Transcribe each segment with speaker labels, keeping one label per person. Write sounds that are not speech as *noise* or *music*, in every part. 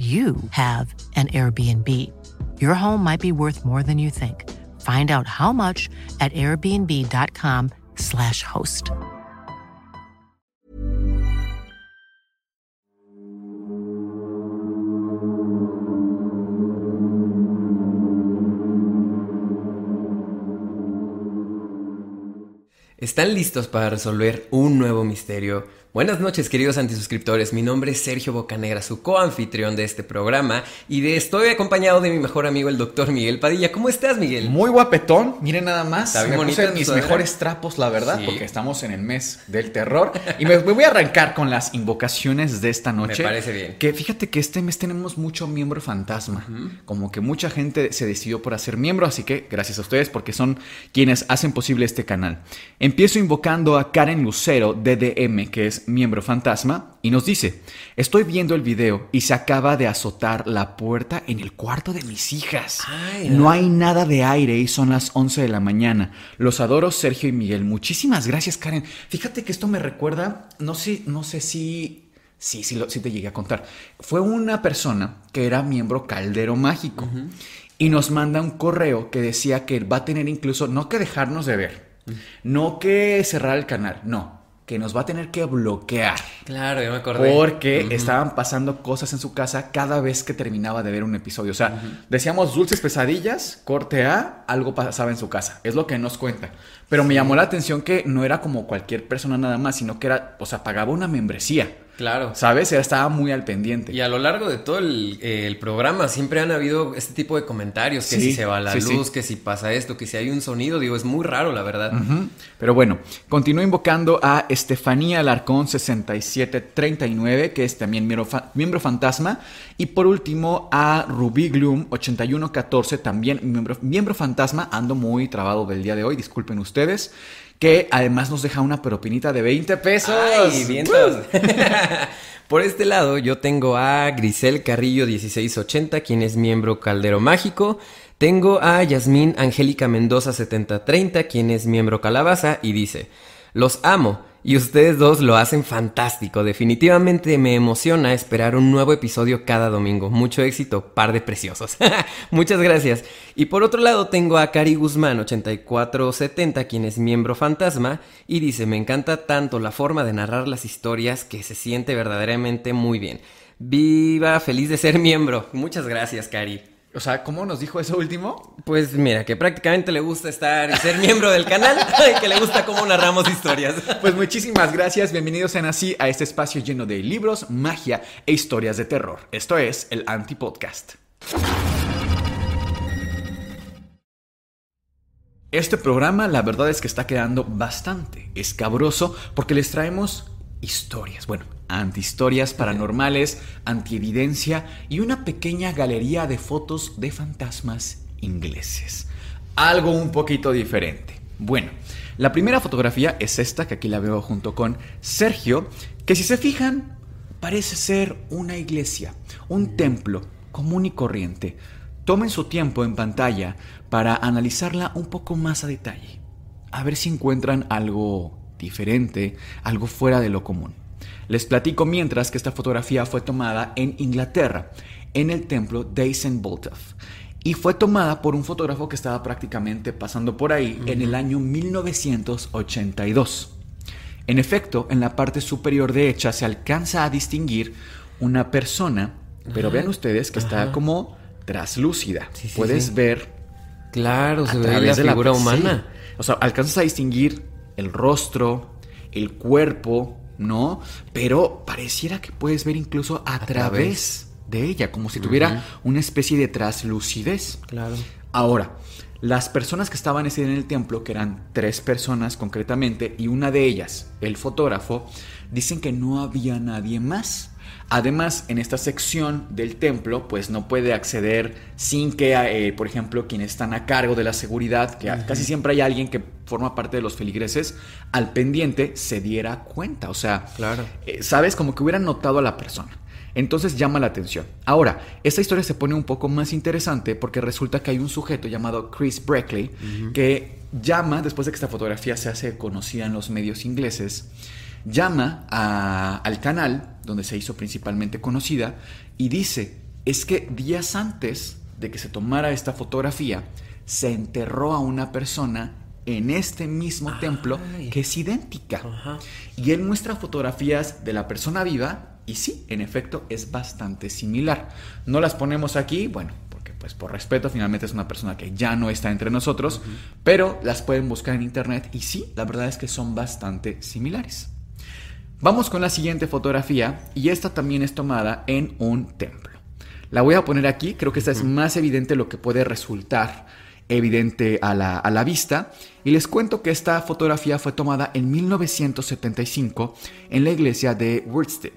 Speaker 1: you have an Airbnb. Your home might be worth more than you think. Find out how much at airbnb.com/slash host.
Speaker 2: ¿Están listos para resolver un nuevo misterio? Buenas noches, queridos antisuscriptores. Mi nombre es Sergio Bocanegra, su coanfitrión de este programa, y de estoy acompañado de mi mejor amigo, el doctor Miguel Padilla. ¿Cómo estás, Miguel?
Speaker 3: Muy guapetón, miren nada más.
Speaker 2: Está bien
Speaker 3: me puse mis
Speaker 2: sudadera.
Speaker 3: mejores trapos, la verdad,
Speaker 2: Sí.
Speaker 3: porque estamos en el mes del terror. Y me, me voy a arrancar con las invocaciones de esta noche.
Speaker 2: Me parece bien.
Speaker 3: Que fíjate que este mes tenemos mucho miembro fantasma. Como que mucha gente se decidió por hacer miembro, así que gracias a ustedes porque son quienes hacen posible este canal. Empiezo invocando a Karen Lucero, DDM, que es miembro fantasma, y nos dice, estoy viendo el video y se acaba de azotar la puerta en el cuarto de mis hijas.
Speaker 2: Ay,
Speaker 3: no hay nada de aire y son las 11 de la mañana. Los adoro Sergio y Miguel. Muchísimas gracias Karen. Fíjate que esto me recuerda, no sé, no sé si... Sí, sí, lo- sí te llegué a contar. Fue una persona que era miembro Caldero Mágico y nos manda un correo que decía que va a tener incluso, no que dejarnos de ver, no que cerrar el canal, no, que nos va a tener que bloquear.
Speaker 2: Claro, ya me acordé.
Speaker 3: Porque estaban pasando cosas en su casa cada vez que terminaba de ver un episodio. O sea, decíamos dulces pesadillas, corte A, algo pasaba en su casa. Es lo que nos cuenta. Pero me llamó la atención que no era como cualquier persona nada más, sino que era, o sea, pagaba una membresía.
Speaker 2: Claro.
Speaker 3: ¿Sabes? Estaba muy al pendiente.
Speaker 2: Y a lo largo de todo el, eh, el programa siempre han habido este tipo de comentarios, que
Speaker 3: Sí,
Speaker 2: si se va la
Speaker 3: sí, sí.
Speaker 2: luz, que si pasa esto, que si hay un sonido, digo, es muy raro, la verdad.
Speaker 3: Pero bueno, continúo invocando a Estefanía Alarcón 6739, que es también miembro, fa- miembro fantasma. Y por último a Rubí Gloom 8114, también miembro, miembro fantasma. Ando muy trabado del día de hoy, disculpen ustedes. Que además nos deja una propinita de 20 pesos.
Speaker 2: ¡Ay, vientos! *laughs* Por este lado, yo tengo a Grisel Carrillo 1680, quien es miembro Caldero Mágico. Tengo a Yasmín Angélica Mendoza 7030, quien es miembro Calabaza, y dice: Los amo. Y ustedes dos lo hacen fantástico. Definitivamente me emociona esperar un nuevo episodio cada domingo. Mucho éxito, par de preciosos. *laughs* Muchas gracias. Y por otro lado tengo a Cari Guzmán 8470, quien es miembro fantasma, y dice, me encanta tanto la forma de narrar las historias que se siente verdaderamente muy bien. Viva, feliz de ser miembro. Muchas gracias, Cari.
Speaker 3: O sea, ¿cómo nos dijo eso último?
Speaker 2: Pues mira, que prácticamente le gusta estar y ser miembro del canal *laughs* y que le gusta cómo narramos historias.
Speaker 3: Pues muchísimas gracias, bienvenidos en así a este espacio lleno de libros, magia e historias de terror. Esto es el Anti-Podcast. Este programa la verdad es que está quedando bastante escabroso porque les traemos historias, bueno, antihistorias paranormales, antievidencia y una pequeña galería de fotos de fantasmas ingleses. Algo un poquito diferente. Bueno, la primera fotografía es esta que aquí la veo junto con Sergio, que si se fijan parece ser una iglesia, un templo común y corriente. Tomen su tiempo en pantalla para analizarla un poco más a detalle. A ver si encuentran algo diferente, algo fuera de lo común. Les platico mientras que esta fotografía fue tomada en Inglaterra, en el templo de St. Boltaf. Y fue tomada por un fotógrafo que estaba prácticamente pasando por ahí en el año 1982. En efecto, en la parte superior derecha se alcanza a distinguir una persona, pero vean ustedes que está como traslúcida.
Speaker 2: Sí, sí,
Speaker 3: Puedes
Speaker 2: sí.
Speaker 3: ver
Speaker 2: Claro, se
Speaker 3: a
Speaker 2: ve la
Speaker 3: través de
Speaker 2: figura humana.
Speaker 3: O sea, alcanzas a distinguir el rostro, el cuerpo, ¿no? Pero pareciera que puedes ver incluso a, través. de ella, como si tuviera una especie de traslucidez.
Speaker 2: Claro.
Speaker 3: Ahora, las personas que estaban ese día en el templo, que eran tres personas concretamente, y una de ellas, el fotógrafo, dicen que no había nadie más. Además, en esta sección del templo, pues no puede acceder sin que, eh, por ejemplo, quienes están a cargo de la seguridad, que casi siempre hay alguien que forma parte de los feligreses, al pendiente se diera cuenta. O sea,
Speaker 2: claro.
Speaker 3: Eh, sabes, como que hubieran notado a la persona. Entonces llama la atención. Ahora, esta historia se pone un poco más interesante porque resulta que hay un sujeto llamado Chris Breckley que llama, después de que esta fotografía se hace conocida en los medios ingleses, llama al canal donde se hizo principalmente conocida y dice, es que días antes de que se tomara esta fotografía, se enterró a una persona en este mismo templo que es idéntica. Y él muestra fotografías de la persona viva y sí, en efecto, es bastante similar. No las ponemos aquí, bueno, porque pues por respeto finalmente es una persona que ya no está entre nosotros, pero las pueden buscar en internet y sí, la verdad es que son bastante similares. Vamos con la siguiente fotografía y esta también es tomada en un templo. La voy a poner aquí, creo que esta es más evidente lo que puede resultar evidente a la, vista. Y les cuento que esta fotografía fue tomada en 1975 en la iglesia de Worstead.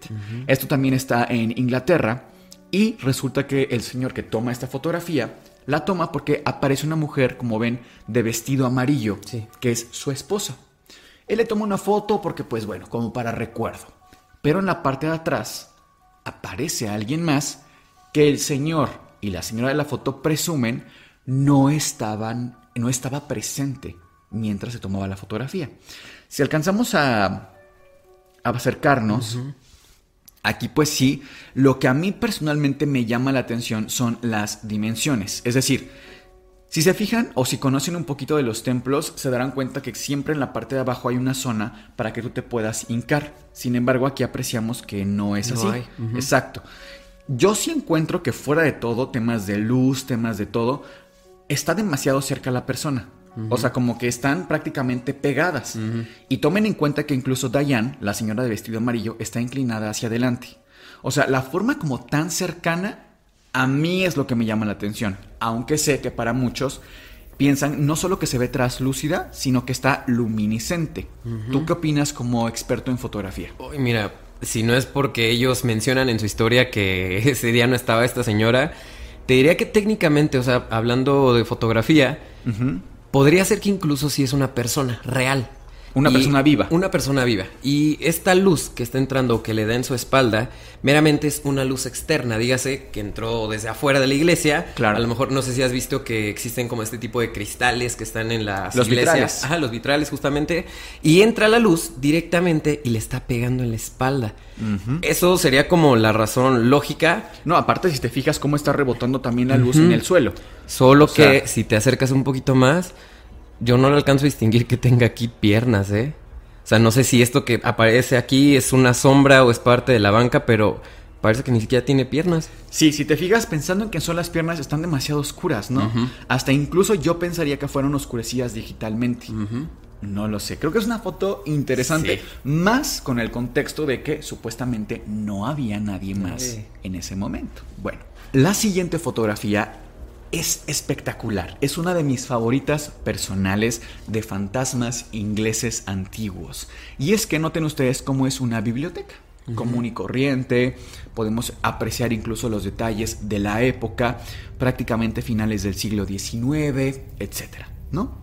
Speaker 3: Esto también está en Inglaterra. Y resulta que el señor que toma esta fotografía la toma porque aparece una mujer, como ven, de vestido amarillo, que es su esposa. Él le toma una foto porque, pues bueno, como para recuerdo. Pero en la parte de atrás aparece alguien más que el señor y la señora de la foto presumen no estaban, no estaba presente mientras se tomaba la fotografía. Si alcanzamos a, acercarnos, aquí pues sí, lo que a mí personalmente me llama la atención son las dimensiones. Es decir, si se fijan o si conocen un poquito de los templos, se darán cuenta que siempre en la parte de abajo hay una zona para que tú te puedas hincar. Sin embargo, aquí apreciamos que no es así. Exacto. Yo sí encuentro que fuera de todo, temas de luz, temas de todo, está demasiado cerca la persona. O sea, como que están prácticamente pegadas. Y tomen en cuenta que incluso Diane, la señora de vestido amarillo, está inclinada hacia adelante. O sea, la forma como tan cercana a mí es lo que me llama la atención, aunque sé que para muchos piensan no solo que se ve traslúcida, sino que está luminiscente. ¿Tú qué opinas como experto en fotografía?
Speaker 2: mira, si no es porque ellos mencionan en su historia que *laughs* ese día no estaba esta señora, te diría que técnicamente, o sea, hablando de fotografía, podría ser que incluso si es una persona real.
Speaker 3: Una persona viva.
Speaker 2: Una persona viva. Y esta luz que está entrando, que le da en su espalda, meramente es una luz externa, dígase, que entró desde afuera de la iglesia.
Speaker 3: Claro.
Speaker 2: A lo mejor no sé si has visto que existen como este tipo de cristales que están en las
Speaker 3: los
Speaker 2: iglesias.
Speaker 3: Vitrales.
Speaker 2: Ajá, los vitrales justamente. Y entra la luz directamente y le está pegando en la espalda. Eso sería como la razón lógica.
Speaker 3: No, aparte si te fijas cómo está rebotando también la luz en el suelo.
Speaker 2: Solo que si te acercas un poquito más yo no le alcanzo a distinguir que tenga aquí piernas, ¿eh? O sea, no sé si esto que aparece aquí es una sombra o es parte de la banca, pero parece que ni siquiera tiene piernas.
Speaker 3: Sí, si te fijas pensando en que son las piernas están demasiado oscuras, ¿no? Hasta incluso yo pensaría que fueron oscurecidas digitalmente. No lo sé. Creo que es una foto interesante. Más con el contexto de que supuestamente no había nadie más en ese momento. Bueno, la siguiente fotografía es espectacular. Es una de mis favoritas personales de fantasmas ingleses antiguos. Y es que noten ustedes cómo es una biblioteca. común y corriente, podemos apreciar incluso los detalles de la época, prácticamente finales del siglo XIX, etcétera, ¿no?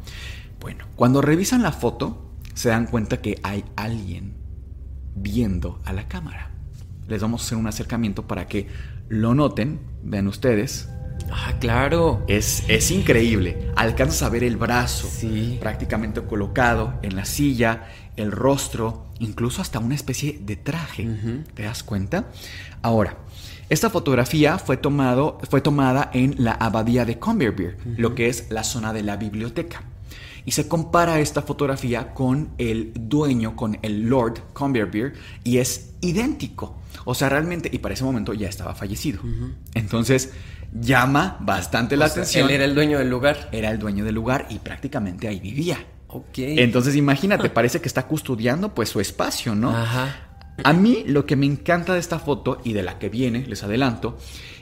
Speaker 3: Bueno, cuando revisan la foto, se dan cuenta que hay alguien viendo a la cámara. Les vamos a hacer un acercamiento para que lo noten, vean ustedes,
Speaker 2: Ah, claro.
Speaker 3: Es, es increíble. Alcanzas a ver el brazo
Speaker 2: sí.
Speaker 3: prácticamente colocado en la silla, el rostro, incluso hasta una especie de traje. ¿Te das cuenta? Ahora, esta fotografía fue, tomado, fue tomada en la abadía de Comberbeer, lo que es la zona de la biblioteca. Y se compara esta fotografía con el dueño, con el Lord Comberbeer, y es idéntico. O sea, realmente, y para ese momento ya estaba fallecido. Entonces, llama bastante la atención.
Speaker 2: Él era el dueño del lugar.
Speaker 3: Era el dueño del lugar y prácticamente ahí vivía.
Speaker 2: Ok.
Speaker 3: Entonces, imagínate, parece que está custodiando pues su espacio, ¿no?
Speaker 2: Ajá.
Speaker 3: A mí lo que me encanta de esta foto y de la que viene, les adelanto,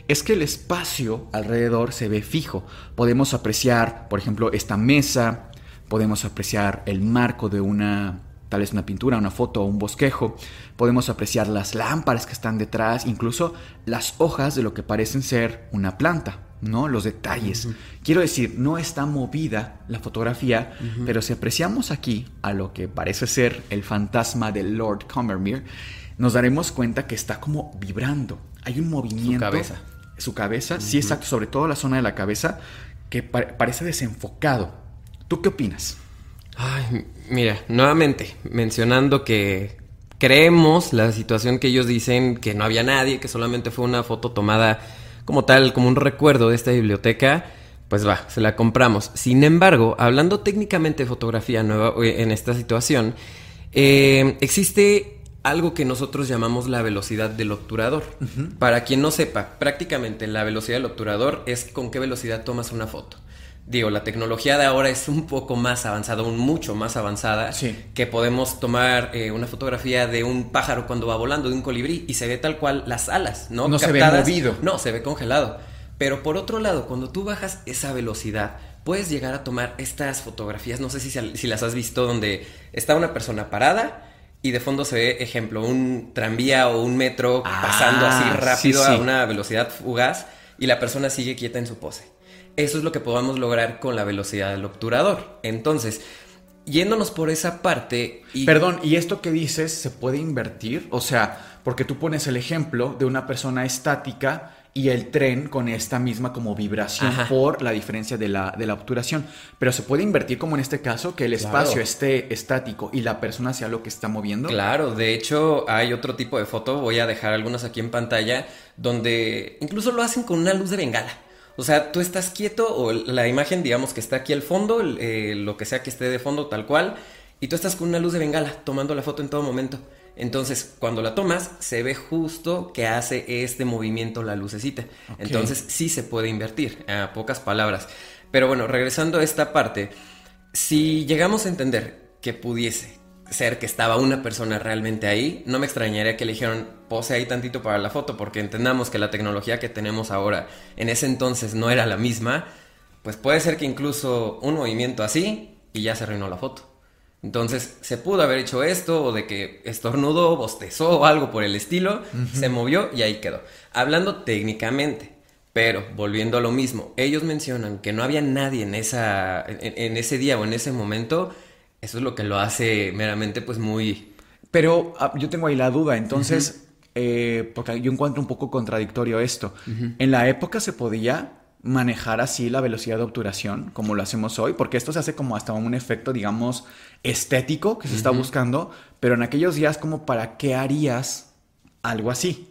Speaker 3: es que el espacio alrededor se ve fijo. Podemos apreciar, por ejemplo, esta mesa, podemos apreciar el marco de una tal vez una pintura, una foto o un bosquejo. Podemos apreciar las lámparas que están detrás, incluso las hojas de lo que parecen ser una planta, ¿no? Los detalles. Quiero decir, no está movida la fotografía, pero si apreciamos aquí a lo que parece ser el fantasma de Lord Comermere, nos daremos cuenta que está como vibrando. Hay un movimiento.
Speaker 2: Su cabeza.
Speaker 3: Su cabeza, sí, exacto, sobre todo la zona de la cabeza, que parece desenfocado. ¿Tú qué opinas?
Speaker 2: Ay, mira, nuevamente, mencionando que creemos la situación que ellos dicen que no había nadie, que solamente fue una foto tomada como tal, como un recuerdo de esta biblioteca, pues va, se la compramos. Sin embargo, hablando técnicamente de fotografía nueva eh, en esta situación, eh, existe algo que nosotros llamamos la velocidad del obturador. Para quien no sepa, prácticamente la velocidad del obturador es con qué velocidad tomas una foto. Digo, la tecnología de ahora es un poco más avanzada, un mucho más avanzada, que podemos tomar eh, una fotografía de un pájaro cuando va volando, de un colibrí, y se ve tal cual las alas, ¿no?
Speaker 3: No se ve movido.
Speaker 2: No, se ve congelado. Pero por otro lado, cuando tú bajas esa velocidad, puedes llegar a tomar estas fotografías, no sé si, si las has visto, donde está una persona parada, y de fondo se ve, ejemplo, un tranvía o un metro ah, pasando así rápido a una velocidad fugaz y la persona sigue quieta en su pose. Eso es lo que podamos lograr con la velocidad del obturador. Entonces, yéndonos por esa parte...
Speaker 3: Y... Perdón, ¿y esto que dices se puede invertir? O sea, porque tú pones el ejemplo de una persona estática y el tren con esta misma como vibración por la diferencia de la, de la, obturación. Pero se puede invertir como en este caso, que el espacio esté estático y la persona sea lo que está moviendo.
Speaker 2: Claro, de hecho hay otro tipo de foto, voy a dejar algunas aquí en pantalla, donde incluso lo hacen con una luz de bengala. O sea, tú estás quieto o la imagen, digamos que está aquí al fondo, eh, lo que sea que esté de fondo tal cual, y tú estás con una luz de bengala tomando la foto en todo momento. Entonces, cuando la tomas, se ve justo que hace este movimiento la lucecita. Entonces, sí se puede invertir, a pocas palabras. Pero bueno, regresando a esta parte, si llegamos a entender que pudiese ser que estaba una persona realmente ahí, no me extrañaría que le dijeron pose ahí tantito para la foto, porque entendamos que la tecnología que tenemos ahora en ese entonces no era la misma, pues puede ser que incluso un movimiento así y ya se arruinó la foto. Entonces, se pudo haber hecho esto, o de que estornudó, bostezó o algo por el estilo, se movió y ahí quedó. Hablando técnicamente, pero volviendo a lo mismo, ellos mencionan que no había nadie en, esa, en, ese día o en ese momento, eso es lo que lo hace meramente pues muy...
Speaker 3: Pero ah, yo tengo ahí la duda, entonces, eh, porque yo encuentro un poco contradictorio esto. En la época se podía manejar así la velocidad de obturación como lo hacemos hoy, porque esto se hace como hasta un efecto, digamos, estético que se está buscando, pero en aquellos días como para qué harías algo así.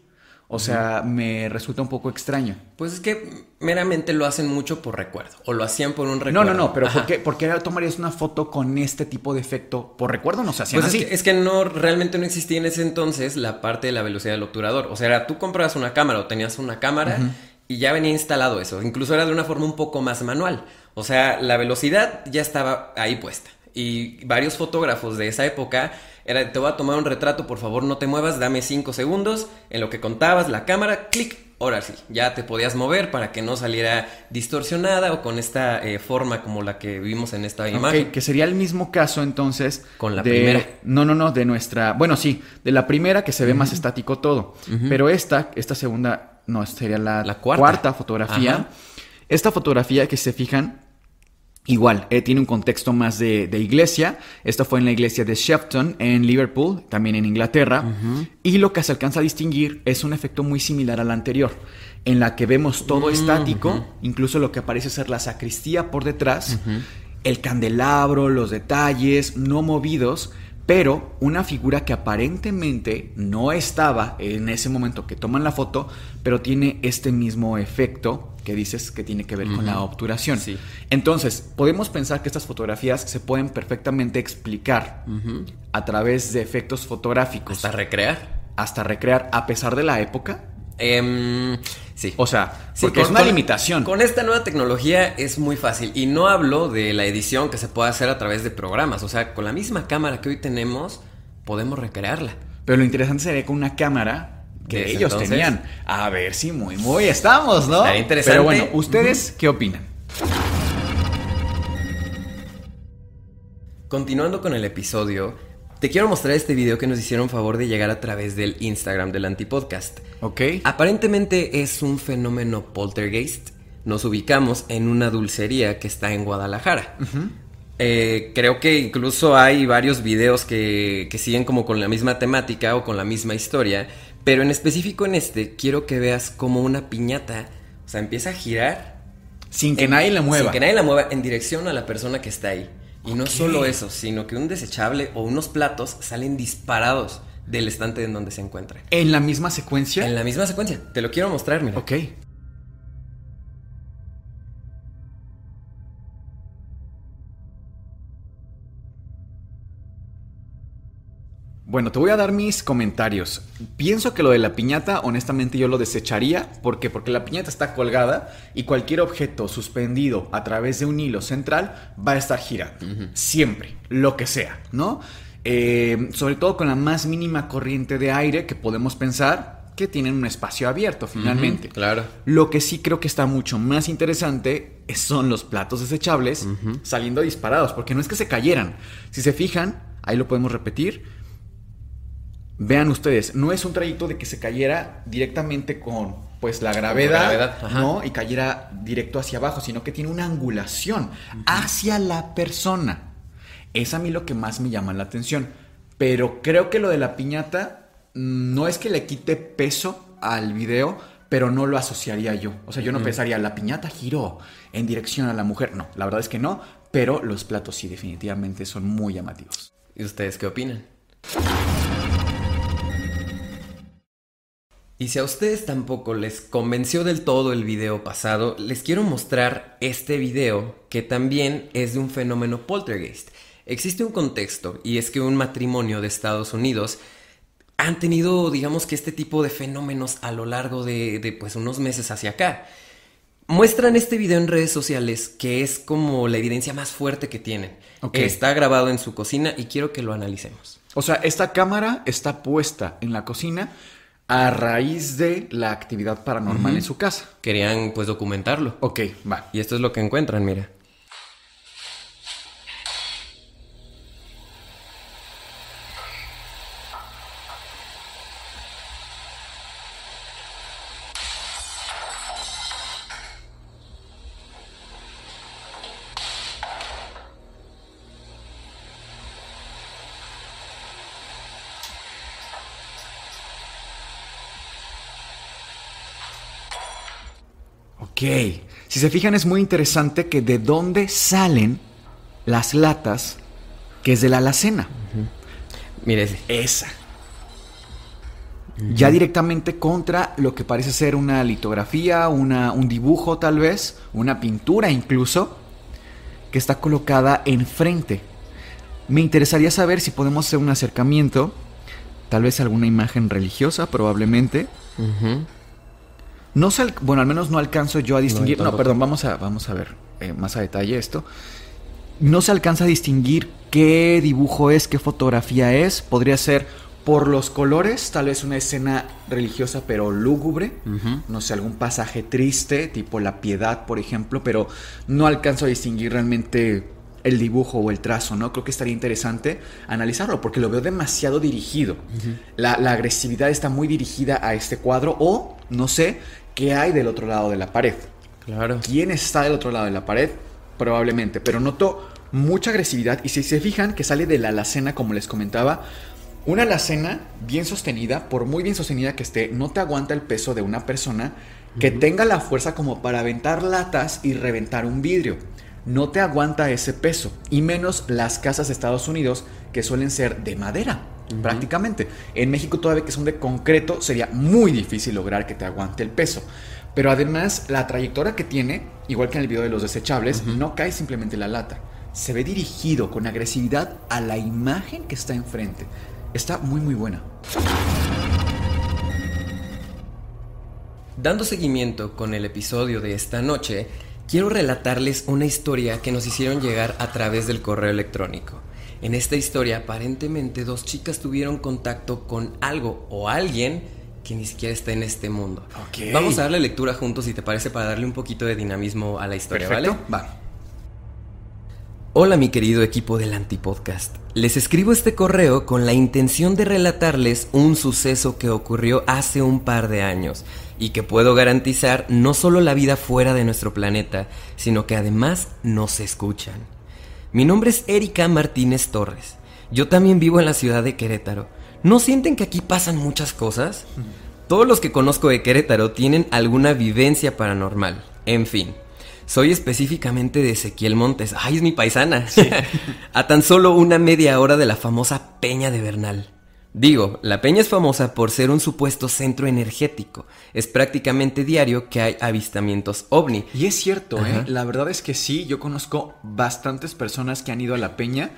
Speaker 3: O sea, me resulta un poco extraño.
Speaker 2: Pues es que meramente lo hacen mucho por recuerdo. O lo hacían por un
Speaker 3: No,
Speaker 2: recuerdo.
Speaker 3: no, no, pero ¿por qué, ¿por qué, tomarías una foto con este tipo de efecto? Por recuerdo no se hacían
Speaker 2: pues
Speaker 3: así.
Speaker 2: Es que, es que, no, realmente no existía en ese entonces la parte de la velocidad del obturador. O sea, era, tú comprabas una cámara o tenías una cámara y ya venía instalado eso. Incluso era de una forma un poco más manual. O sea, la velocidad ya estaba ahí puesta. Y varios fotógrafos de esa época era, te voy a tomar un retrato, por favor no te muevas, dame cinco segundos. En lo que contabas la cámara, clic, ahora sí, ya te podías mover para que no saliera distorsionada o con esta eh, forma como la que vimos en esta imagen.
Speaker 3: Que sería el mismo caso entonces.
Speaker 2: Con la primera.
Speaker 3: No, no, no, de nuestra. Bueno, sí, de la primera que se ve más estático todo. Pero esta, esta segunda no, sería la, cuarta. fotografía. Esta fotografía que se fijan, igual, eh, tiene un contexto más de, iglesia. Esta fue en la iglesia de Shepton, en Liverpool, también en Inglaterra. Y lo que se alcanza a distinguir es un efecto muy similar al anterior, en la que vemos todo estático, incluso lo que parece ser la sacristía por detrás, el candelabro, los detalles no movidos pero una figura que aparentemente no estaba en ese momento que toman la foto, pero tiene este mismo efecto que dices que tiene que ver con la obturación. Entonces, podemos pensar que estas fotografías se pueden perfectamente explicar a través de efectos fotográficos.
Speaker 2: Hasta recrear.
Speaker 3: Hasta recrear, a pesar de la época.
Speaker 2: Em, sí.
Speaker 3: O sea, porque es una limitación.
Speaker 2: Con esta nueva tecnología es muy fácil. Y no hablo de la edición que se puede hacer a través de programas. O sea, con la misma cámara que hoy tenemos, podemos recrearla.
Speaker 3: Pero lo interesante sería con una cámara que ellos tenían. A ver si muy, muy estamos, ¿no?
Speaker 2: interesante.
Speaker 3: Pero bueno, ¿ustedes qué opinan?
Speaker 2: Continuando con el episodio, te quiero mostrar este video que nos hicieron favor de llegar a través del Instagram del Antipodcast.
Speaker 3: Ok.
Speaker 2: Aparentemente es un fenómeno poltergeist. Nos ubicamos en una dulcería que está en Guadalajara. Eh, creo que incluso hay varios videos que, que siguen como con la misma temática o con la misma historia. Pero en específico en este, quiero que veas como una piñata, o sea, empieza a girar
Speaker 3: Sin que
Speaker 2: en-
Speaker 3: nadie la mueva.
Speaker 2: Sin que nadie la mueva en dirección a la persona que está ahí. Y no solo eso, sino que un desechable o unos platos salen disparados del estante en donde se encuentra.
Speaker 3: En la misma secuencia.
Speaker 2: En la misma secuencia. Te lo quiero mostrar, mira.
Speaker 3: Ok. Bueno, te voy a dar mis comentarios. Pienso que lo de la piñata, honestamente, yo lo desecharía. ¿Por qué? Porque la piñata está colgada y cualquier objeto suspendido a través de un hilo central va a estar girando. Siempre, lo que sea, ¿no? Eh, sobre todo con la más mínima corriente de aire que podemos pensar que tienen un espacio abierto finalmente.
Speaker 2: Claro.
Speaker 3: Lo que sí creo que está mucho más interesante es- son los platos desechables saliendo disparados, porque no es que se cayeran. Si se fijan, ahí lo podemos repetir. Vean ustedes, no es un trayecto de que se cayera directamente con pues la gravedad. ¿no? Y cayera directo hacia abajo, sino que tiene una angulación hacia la persona. Es a mí lo que más me llama la atención. Pero creo que lo de la piñata no es que le quite peso al video, pero no lo asociaría yo. O sea, yo no pensaría, la piñata giró en dirección a la mujer. No, la verdad es que no, pero los platos sí definitivamente son muy llamativos.
Speaker 2: ¿Y ustedes qué opinan? Y si a ustedes tampoco les convenció del todo el video pasado, les quiero mostrar este video que también es de un fenómeno poltergeist. Existe un contexto y es que un matrimonio de Estados Unidos han tenido, digamos que este tipo de fenómenos a lo largo de, de, pues unos meses hacia acá. Muestran este video en redes sociales que es como la evidencia más fuerte que tienen.
Speaker 3: Ok.
Speaker 2: Está grabado en su cocina y quiero que lo analicemos.
Speaker 3: O sea, esta cámara está puesta en la cocina a raíz de la actividad paranormal en su casa.
Speaker 2: Querían pues documentarlo.
Speaker 3: Ok, va.
Speaker 2: Y esto es lo que encuentran, mira.
Speaker 3: Ok. Si se fijan, es muy interesante que de dónde salen las latas, que es de la alacena.
Speaker 2: Mire ese.
Speaker 3: Esa. Ya directamente contra lo que parece ser una litografía, una, un dibujo tal vez, una pintura incluso, que está colocada enfrente. Me interesaría saber si podemos hacer un acercamiento, tal vez alguna imagen religiosa probablemente.
Speaker 2: Ujú.
Speaker 3: No bueno, al menos no alcanzo yo a distinguir. No, perdón, vamos a, vamos a ver eh, más a detalle esto. No se alcanza a distinguir qué dibujo es, qué fotografía es. Podría ser por los colores, tal vez una escena religiosa pero lúgubre. No sé, algún pasaje triste, tipo la piedad, por ejemplo, pero no alcanzo a distinguir realmente el dibujo o el trazo, ¿no? Creo que estaría interesante analizarlo porque lo veo demasiado dirigido. la, la agresividad está muy dirigida a este cuadro o no sé qué hay del otro lado de la pared.
Speaker 2: Claro.
Speaker 3: ¿Quién está del otro lado de la pared? Probablemente, pero noto mucha agresividad y si se fijan que sale de la alacena, como les comentaba, una alacena bien sostenida, por muy bien sostenida que esté, no te aguanta el peso de una persona que tenga la fuerza como para aventar latas y reventar un vidrio. No te aguanta ese peso, y menos las casas de Estados Unidos que suelen ser de madera, prácticamente. En México todavía que son de concreto sería muy difícil lograr que te aguante el peso. Pero además la trayectoria que tiene, igual que en el video de los desechables, no cae simplemente la lata. Se ve dirigido con agresividad a la imagen que está enfrente. Está muy muy buena.
Speaker 2: Dando seguimiento con el episodio de esta noche, quiero relatarles una historia que nos hicieron llegar a través del correo electrónico. En esta historia, aparentemente dos chicas tuvieron contacto con algo o alguien que ni siquiera está en este mundo. Vamos a darle lectura juntos, si te parece, para darle un poquito de dinamismo a la historia, ¿vale?
Speaker 3: Va.
Speaker 2: Hola mi querido equipo del Antipodcast. Les escribo este correo con la intención de relatarles un suceso que ocurrió hace un par de años y que puedo garantizar no solo la vida fuera de nuestro planeta, sino que además nos escuchan. Mi nombre es Erika Martínez Torres. Yo también vivo en la ciudad de Querétaro. ¿No sienten que aquí pasan muchas cosas? Todos los que conozco de Querétaro tienen alguna vivencia paranormal. En fin, soy específicamente de Ezequiel Montes. Ay, es mi paisana. *laughs* a tan solo una media hora de la famosa Peña de Bernal. Digo, la peña es famosa por ser un supuesto centro energético. Es prácticamente diario que hay avistamientos ovni.
Speaker 3: Y es cierto, ¿eh? La verdad es que sí, yo conozco bastantes personas que han ido a la peña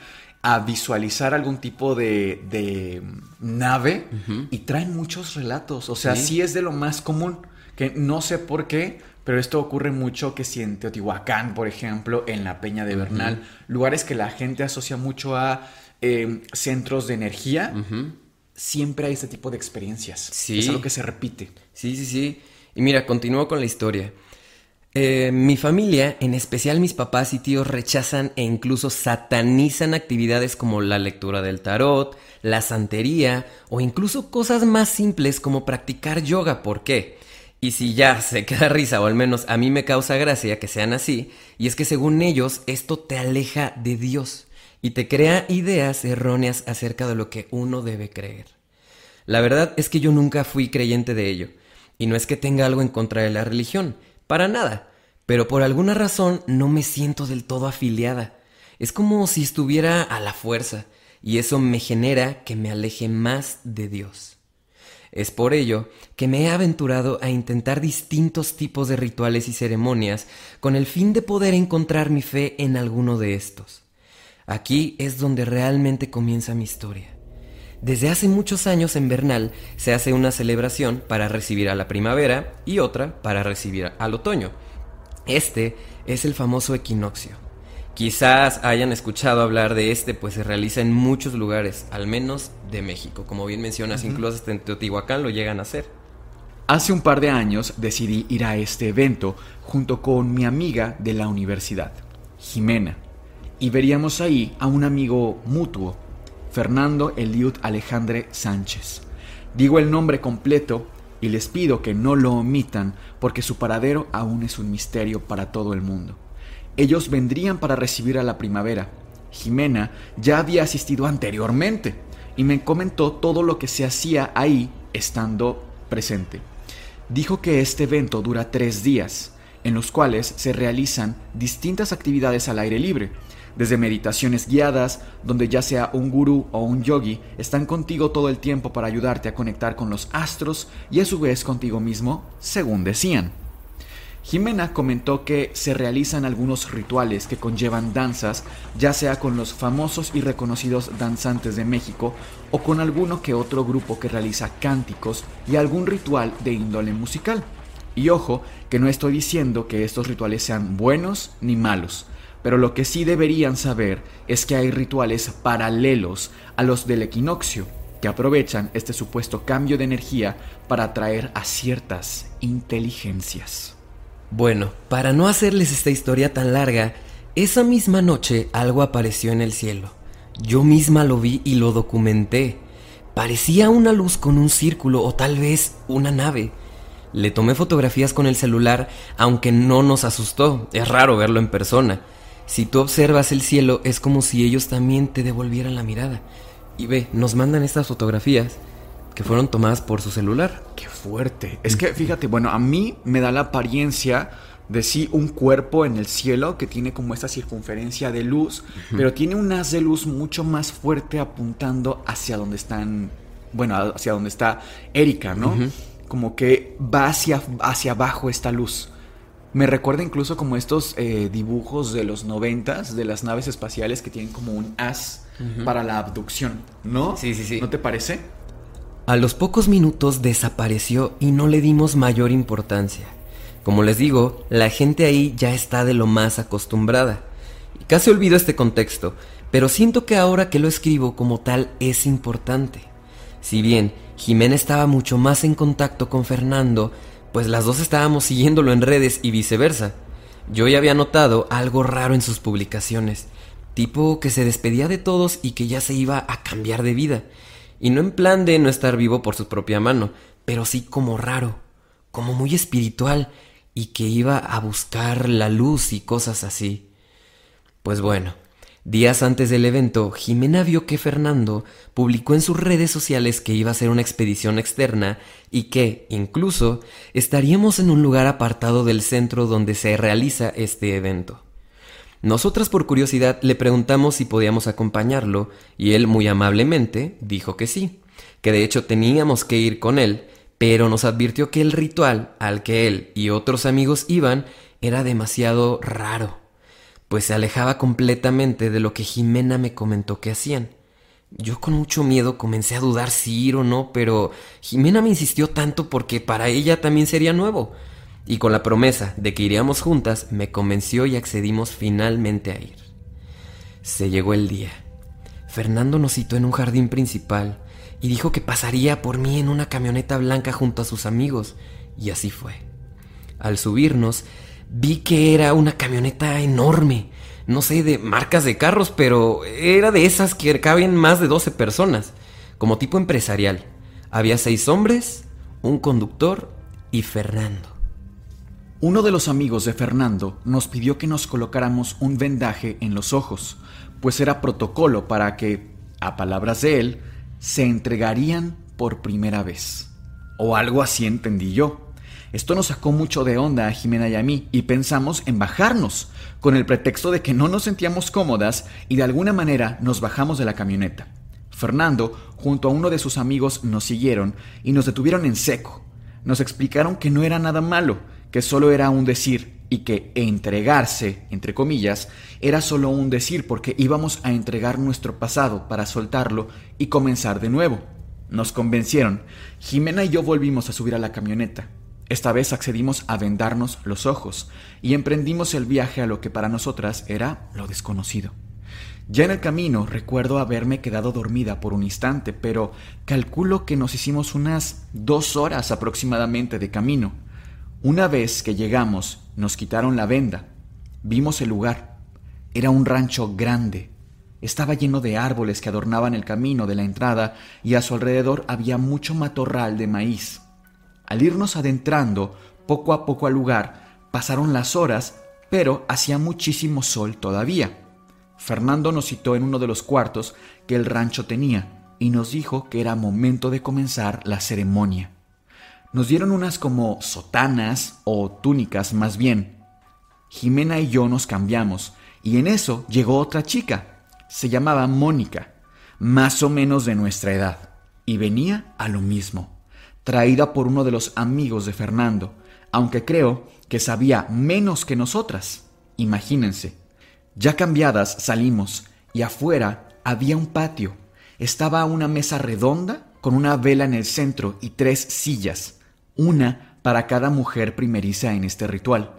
Speaker 3: a visualizar algún tipo de, de nave y traen muchos relatos. O sea, sí es de lo más común, que no sé por qué, pero esto ocurre mucho que si en Teotihuacán, por ejemplo, en la Peña de Bernal, lugares que la gente asocia mucho a em, centros de energía, siempre hay este tipo de experiencias. Sí. Es algo que se repite.
Speaker 2: Sí, sí, sí. Y mira, continúo con la historia. Eh, mi familia, en especial mis papás y tíos, rechazan e incluso satanizan actividades como la lectura del tarot, la santería o incluso cosas más simples como practicar yoga. ¿Por qué? Y si ya se *laughs* queda risa, o al menos a mí me causa gracia que sean así, y es que según ellos esto te aleja de Dios y te crea ideas erróneas acerca de lo que uno debe creer. La verdad es que yo nunca fui creyente de ello, y no es que tenga algo en contra de la religión, para nada, pero por alguna razón no me siento del todo afiliada. Es como si estuviera a la fuerza, y eso me genera que me aleje más de Dios. Es por ello que me he aventurado a intentar distintos tipos de rituales y ceremonias con el fin de poder encontrar mi fe en alguno de estos. Aquí es donde realmente comienza mi historia. Desde hace muchos años en Bernal se hace una celebración para recibir a la primavera y otra para recibir al otoño. Este es el famoso equinoccio. Quizás hayan escuchado hablar de este, pues se realiza en muchos lugares, al menos de México. Como bien mencionas, incluso hasta en Teotihuacán lo llegan a hacer.
Speaker 3: Hace un par de años decidí ir a este evento junto con mi amiga de la universidad, Jimena, y veríamos ahí a un amigo mutuo, Fernando Eliud Alejandre Sánchez. Digo el nombre completo y les pido que no lo omitan porque su paradero aún es un misterio para todo el mundo. Ellos vendrían para recibir a la primavera. Jimena ya había asistido anteriormente y me comentó todo lo que se hacía ahí estando presente. Dijo que este evento dura tres días, en los cuales se realizan distintas actividades al aire libre, desde meditaciones guiadas, donde ya sea un gurú o un yogi están contigo todo el tiempo para ayudarte a conectar con los astros y a su vez contigo mismo, según decían. Jimena comentó que se realizan algunos rituales que conllevan danzas, ya sea con los famosos y reconocidos danzantes de México o con alguno que otro grupo que realiza cánticos y algún ritual de índole musical. Y ojo, que no estoy diciendo que estos rituales sean buenos ni malos, pero lo que sí deberían saber es que hay rituales paralelos a los del equinoccio, que aprovechan este supuesto cambio de energía para atraer a ciertas inteligencias.
Speaker 2: Bueno, para no hacerles esta historia tan larga, esa misma noche algo apareció en el cielo. Yo misma lo vi y lo documenté. Parecía una luz con un círculo o tal vez una nave. Le tomé fotografías con el celular, aunque no nos asustó. Es raro verlo en persona. Si tú observas el cielo, es como si ellos también te devolvieran la mirada. Y ve, nos mandan estas fotografías que fueron tomadas por su celular.
Speaker 3: Qué fuerte. Es que fíjate, bueno, a mí me da la apariencia de sí un cuerpo en el cielo que tiene como esta circunferencia de luz, pero tiene un haz de luz mucho más fuerte apuntando hacia donde están, bueno, hacia donde está Erika, ¿no? Como que va hacia, hacia abajo esta luz. Me recuerda incluso como estos eh, dibujos de los noventas de las naves espaciales que tienen como un haz para la abducción, ¿no?
Speaker 2: Sí, sí, sí.
Speaker 3: ¿No te parece?
Speaker 2: A los pocos minutos desapareció y no le dimos mayor importancia. Como les digo, la gente ahí ya está de lo más acostumbrada. Y casi olvido este contexto, pero siento que ahora que lo escribo como tal es importante. Si bien Jimena estaba mucho más en contacto con Fernando, pues las dos estábamos siguiéndolo en redes y viceversa. Yo ya había notado algo raro en sus publicaciones, tipo que se despedía de todos y que ya se iba a cambiar de vida. Y no en plan de no estar vivo por su propia mano, pero sí como raro, como muy espiritual y que iba a buscar la luz y cosas así. Pues bueno, días antes del evento, Jimena vio que Fernando publicó en sus redes sociales que iba a ser una expedición externa y que, incluso, estaríamos en un lugar apartado del centro donde se realiza este evento. Nosotras por curiosidad le preguntamos si podíamos acompañarlo y él muy amablemente dijo que sí, que de hecho teníamos que ir con él, pero nos advirtió que el ritual al que él y otros amigos iban era demasiado raro, pues se alejaba completamente de lo que Jimena me comentó que hacían. Yo con mucho miedo comencé a dudar si ir o no, pero Jimena me insistió tanto porque para ella también sería nuevo y con la promesa de que iríamos juntas, me convenció y accedimos finalmente a ir. Se llegó el día. Fernando nos citó en un jardín principal y dijo que pasaría por mí en una camioneta blanca junto a sus amigos, y así fue. Al subirnos, vi que era una camioneta enorme, no sé de marcas de carros, pero era de esas que caben más de 12 personas, como tipo empresarial. Había seis hombres, un conductor y Fernando.
Speaker 3: Uno de los amigos de Fernando nos pidió que nos colocáramos un vendaje en los ojos, pues era protocolo para que, a palabras de él, se entregarían por primera vez. O algo así entendí yo. Esto nos sacó mucho de onda a Jimena y a mí y pensamos en bajarnos, con el pretexto de que no nos sentíamos cómodas y de alguna manera nos bajamos de la camioneta. Fernando, junto a uno de sus amigos, nos siguieron y nos detuvieron en seco. Nos explicaron que no era nada malo, que solo era un decir y que entregarse, entre comillas, era solo un decir porque íbamos a entregar nuestro pasado para soltarlo y comenzar de nuevo. Nos convencieron. Jimena y yo volvimos a subir a la camioneta. Esta vez accedimos a vendarnos los ojos y emprendimos el viaje a lo que para nosotras era lo desconocido. Ya en el camino recuerdo haberme quedado dormida por un instante, pero calculo que nos hicimos unas dos horas aproximadamente de camino. Una vez que llegamos, nos quitaron la venda. Vimos el lugar. Era un rancho grande. Estaba lleno de árboles que adornaban el camino de la entrada y a su alrededor había mucho matorral de maíz. Al irnos adentrando poco a poco al lugar, pasaron las horas, pero hacía muchísimo sol todavía. Fernando nos citó en uno de los cuartos que el rancho tenía y nos dijo que era momento de comenzar la ceremonia. Nos dieron unas como sotanas o túnicas más bien. Jimena y yo nos cambiamos y en eso llegó otra chica. Se llamaba Mónica, más o menos de nuestra edad, y venía a lo mismo, traída por uno de los amigos de Fernando, aunque creo que sabía menos que nosotras. Imagínense. Ya cambiadas salimos y afuera había un patio. Estaba una mesa redonda con una vela en el centro y tres sillas una para cada mujer primeriza en este ritual.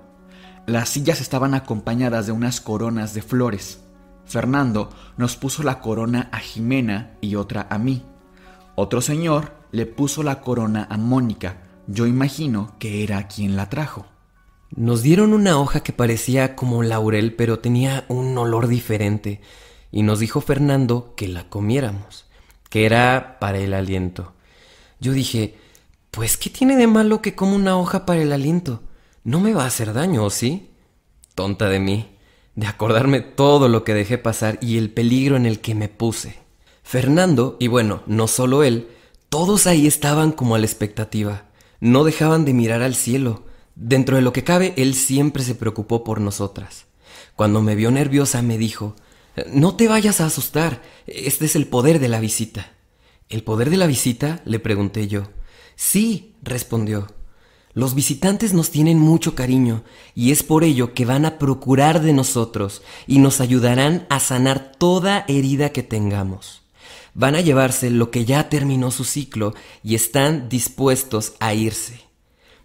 Speaker 3: Las sillas estaban acompañadas de unas coronas de flores. Fernando nos puso la corona a Jimena y otra a mí. Otro señor le puso la corona a Mónica. Yo imagino que era quien la trajo.
Speaker 2: Nos dieron una hoja que parecía como laurel, pero tenía un olor diferente, y nos dijo Fernando que la comiéramos, que era para el aliento. Yo dije, pues, ¿qué tiene de malo que como una hoja para el aliento? No me va a hacer daño, ¿o sí? Tonta de mí, de acordarme todo lo que dejé pasar y el peligro en el que me puse. Fernando, y bueno, no solo él, todos ahí estaban como a la expectativa. No dejaban de mirar al cielo. Dentro de lo que cabe, él siempre se preocupó por nosotras. Cuando me vio nerviosa, me dijo, No te vayas a asustar, este es el poder de la visita. ¿El poder de la visita? le pregunté yo. Sí, respondió. Los visitantes nos tienen mucho cariño y es por ello que van a procurar de nosotros y nos ayudarán a sanar toda herida que tengamos. Van a llevarse lo que ya terminó su ciclo y están dispuestos a irse.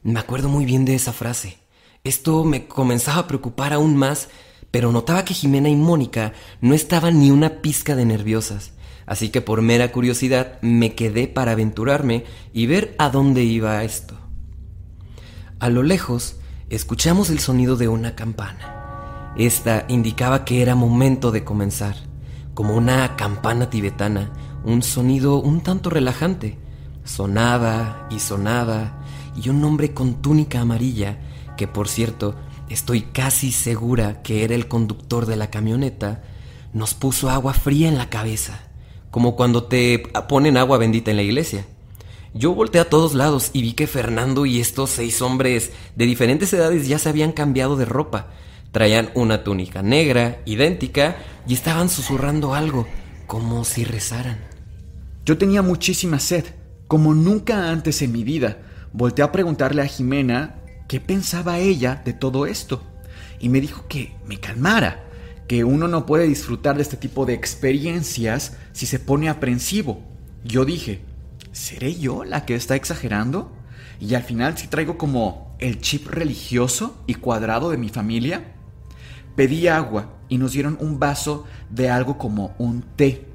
Speaker 2: Me acuerdo muy bien de esa frase. Esto me comenzaba a preocupar aún más, pero notaba que Jimena y Mónica no estaban ni una pizca de nerviosas así que por mera curiosidad me quedé para aventurarme y ver a dónde iba esto. A lo lejos escuchamos el sonido de una campana. Esta indicaba que era momento de comenzar, como una campana tibetana, un sonido un tanto relajante. Sonaba y sonaba, y un hombre con túnica amarilla, que por cierto estoy casi segura que era el conductor de la camioneta, nos puso agua fría en la cabeza, como cuando te ponen agua bendita en la iglesia. Yo volteé a todos lados y vi que Fernando y estos seis hombres de diferentes edades ya se habían cambiado de ropa. Traían una túnica negra, idéntica, y estaban susurrando algo, como si rezaran.
Speaker 3: Yo tenía muchísima sed, como nunca antes en mi vida. Volteé a preguntarle a Jimena qué pensaba ella de todo esto. Y me dijo que me calmara, que uno no puede disfrutar de este tipo de experiencias si se pone aprensivo. Yo dije, ¿seré yo la que está exagerando? Y al final si traigo como el chip religioso y cuadrado de mi familia. Pedí agua y nos dieron un vaso de algo como un té.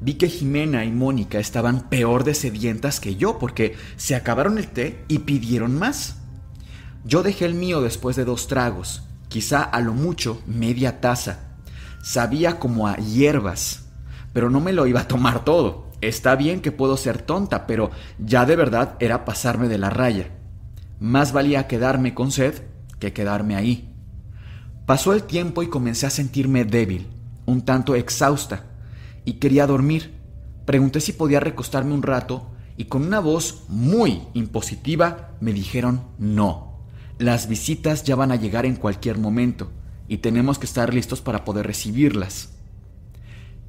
Speaker 3: Vi que Jimena y Mónica estaban peor de sedientas que yo porque se acabaron el té y pidieron más. Yo dejé el mío después de dos tragos, quizá a lo mucho media taza. Sabía como a hierbas, pero no me lo iba a tomar todo. Está bien que puedo ser tonta, pero ya de verdad era pasarme de la raya. Más valía quedarme con sed que quedarme ahí. Pasó el tiempo y comencé a sentirme débil, un tanto exhausta, y quería dormir. Pregunté si podía recostarme un rato y con una voz muy impositiva me dijeron no. Las visitas ya van a llegar en cualquier momento y tenemos que estar listos para poder recibirlas.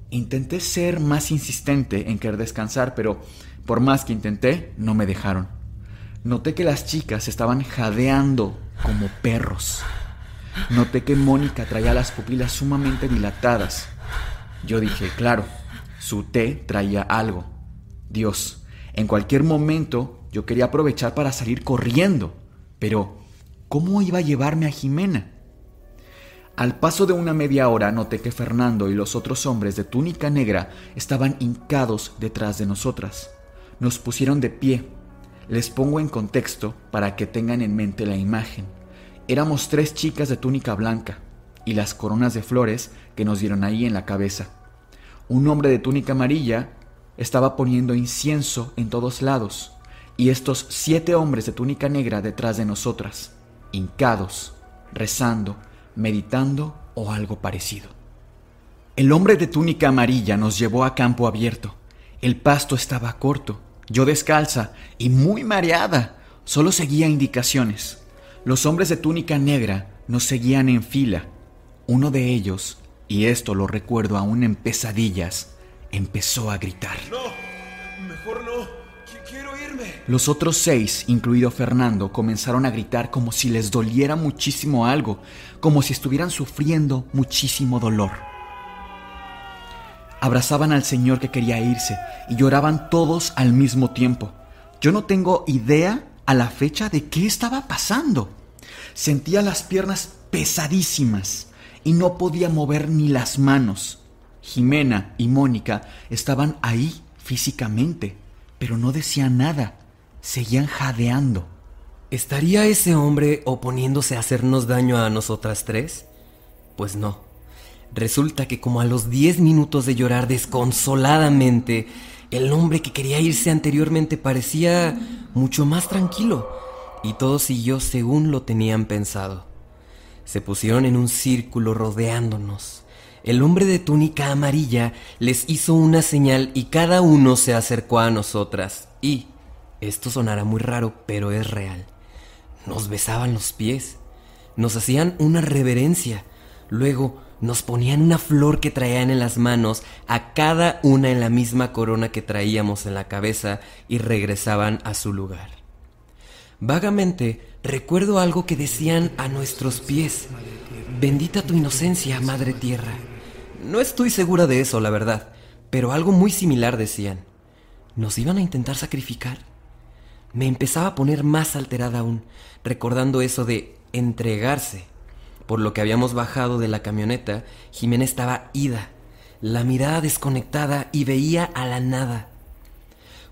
Speaker 3: Intenté ser más insistente en querer descansar, pero por más que intenté, no me dejaron. Noté que las chicas estaban jadeando como perros. Noté que Mónica traía las pupilas sumamente dilatadas. Yo dije, claro, su té traía algo. Dios, en cualquier momento yo quería aprovechar para salir corriendo. Pero, ¿cómo iba a llevarme a Jimena? Al paso de una media hora noté que Fernando y los otros hombres de túnica negra estaban hincados detrás de nosotras. Nos pusieron de pie. Les pongo en contexto para que tengan en mente la imagen. Éramos tres chicas de túnica blanca y las coronas de flores que nos dieron ahí en la cabeza. Un hombre de túnica amarilla estaba poniendo incienso en todos lados y estos siete hombres de túnica negra detrás de nosotras, hincados, rezando, meditando o algo parecido. El hombre de túnica amarilla nos llevó a campo abierto. El pasto estaba corto, yo descalza y muy mareada. Solo seguía indicaciones. Los hombres de túnica negra nos seguían en fila. Uno de ellos, y esto lo recuerdo aún en pesadillas, empezó a gritar.
Speaker 4: No, mejor no.
Speaker 3: Los otros seis, incluido Fernando, comenzaron a gritar como si les doliera muchísimo algo, como si estuvieran sufriendo muchísimo dolor. Abrazaban al Señor que quería irse y lloraban todos al mismo tiempo. Yo no tengo idea a la fecha de qué estaba pasando. Sentía las piernas pesadísimas y no podía mover ni las manos. Jimena y Mónica estaban ahí físicamente, pero no decían nada, seguían jadeando.
Speaker 2: ¿Estaría ese hombre oponiéndose a hacernos daño a nosotras tres? Pues no. Resulta que como a los diez minutos de llorar desconsoladamente, el hombre que quería irse anteriormente parecía mucho más tranquilo, y todo siguió según lo tenían pensado. Se pusieron en un círculo rodeándonos el hombre de túnica amarilla les hizo una señal y cada uno se acercó a nosotras. Y, esto sonará muy raro, pero es real. Nos besaban los pies, nos hacían una reverencia, luego nos ponían una flor que traían en las manos, a cada una en la misma corona que traíamos en la cabeza y regresaban a su lugar. Vagamente recuerdo algo que decían a nuestros pies. Bendita tu inocencia, Madre Tierra. No estoy segura de eso, la verdad, pero algo muy similar decían. ¿Nos iban a intentar sacrificar? Me empezaba a poner más alterada aún, recordando eso de entregarse. Por lo que habíamos bajado de la camioneta, Jimena estaba ida, la mirada desconectada y veía a la nada.